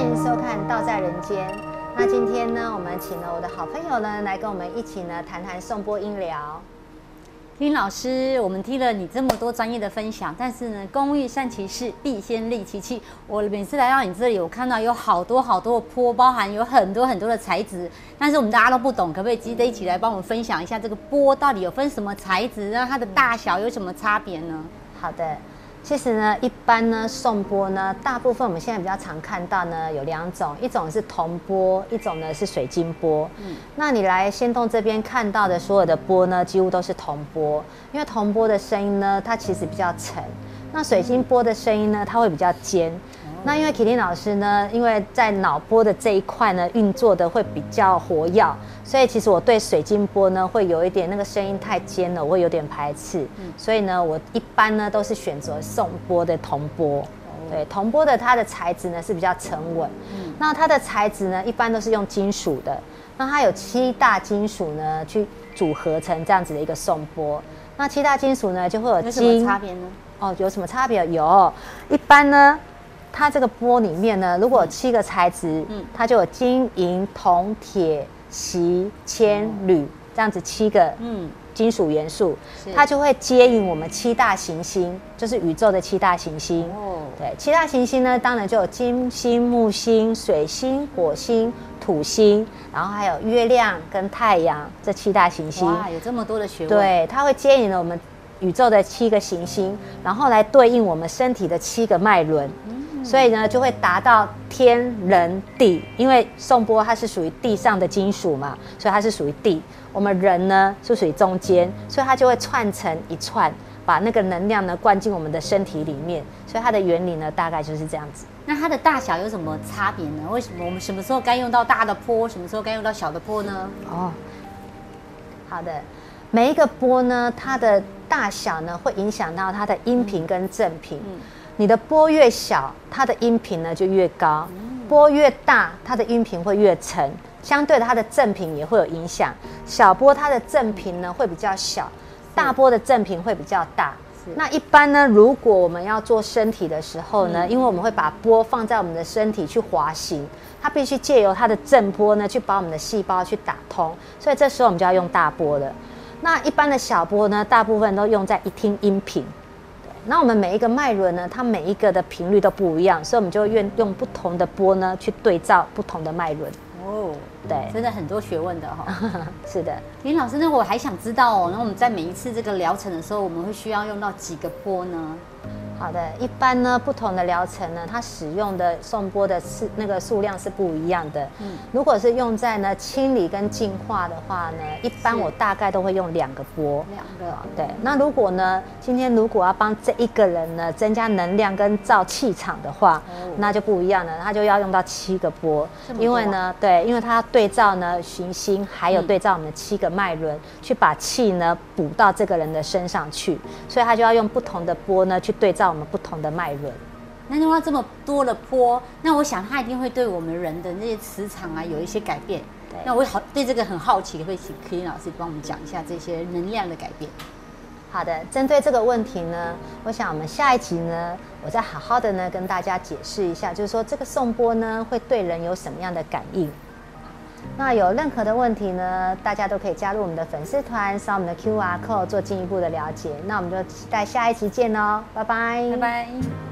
欢迎收看《道在人间》。那今天呢，我们请了我的好朋友呢，来跟我们一起呢谈谈颂钵音疗。林老师，我们听了你这么多专业的分享，但是呢，工欲善其事，必先利其器。我每次来到你这里，我看到有好多好多的坡，包含有很多很多的材质，但是我们大家都不懂，可不可以记得一起来帮我们分享一下这个波到底有分什么材质，然后它的大小有什么差别呢？好的，其实呢，一般呢送波呢，大部分我们现在比较常看到呢有两种，一种是铜波，一种呢是水晶波。嗯，那你来仙洞这边看到的所有的波呢，几乎都是铜波，因为铜波的声音呢，它其实比较沉，那水晶波的声音呢，它会比较尖。那因为 Kitty 老师呢，因为在脑波的这一块呢运作的会比较活跃，所以其实我对水晶波呢会有一点那个声音太尖了，我会有点排斥。所以呢，我一般呢都是选择送波的铜波。对，铜波的它的材质呢是比较沉稳。那它的材质呢一般都是用金属的。那它有七大金属呢去组合成这样子的一个送波。那七大金属呢就会有有什么差别呢？哦，有什么差别？有，一般呢。它这个钵里面呢，如果有七个材质，嗯，它就有金、银、铜、铁、锡、铅、铝这样子七个嗯金属元素，它就会接引我们七大行星，就是宇宙的七大行星。哦，对，七大行星呢，当然就有金星、木星、水星、火星、土星，然后还有月亮跟太阳这七大行星。哇，有这么多的学问。对，它会接引了我们宇宙的七个行星，然后来对应我们身体的七个脉轮。所以呢，就会达到天人地，因为颂钵它是属于地上的金属嘛，所以它是属于地。我们人呢是属于中间，所以它就会串成一串，把那个能量呢灌进我们的身体里面。所以它的原理呢大概就是这样子。那它的大小有什么差别呢？为什么我们什么时候该用到大的钵，什么时候该用到小的钵呢？哦，好的，每一个波呢，它的大小呢会影响到它的音频跟正频。你的波越小，它的音频呢就越高；波越大，它的音频会越沉。相对的，它的振频也会有影响。小波它的振频呢会比较小，大波的振频会比较大。那一般呢，如果我们要做身体的时候呢，因为我们会把波放在我们的身体去滑行，它必须借由它的振波呢去把我们的细胞去打通，所以这时候我们就要用大波了。那一般的小波呢，大部分都用在一听音频。那我们每一个脉轮呢，它每一个的频率都不一样，所以我们就用用不同的波呢去对照不同的脉轮。哦，对，真的很多学问的哈。是的，林老师，那我还想知道哦，那我们在每一次这个疗程的时候，我们会需要用到几个波呢？好的，一般呢，不同的疗程呢，它使用的送波的是那个数量是不一样的。嗯，如果是用在呢清理跟净化的话呢，一般我大概都会用两个波。两个，对。那如果呢，今天如果要帮这一个人呢增加能量跟造气场的话，那就不一样了，他就要用到七个波。因为呢，对，因为他对照呢寻星，还有对照我们的七个脉轮，去把气呢补到这个人的身上去，所以他就要用不同的波呢去对照。我们不同的脉轮，那的话这么多的波，那我想它一定会对我们人的那些磁场啊有一些改变。那我好对这个很好奇，会请柯林老师帮我们讲一下这些能量的改变。好的，针对这个问题呢，我想我们下一集呢，我再好好的呢跟大家解释一下，就是说这个送波呢会对人有什么样的感应。那有任何的问题呢，大家都可以加入我们的粉丝团，扫我们的 Q R code 做进一步的了解。那我们就期待下一期见哦，拜拜，拜拜。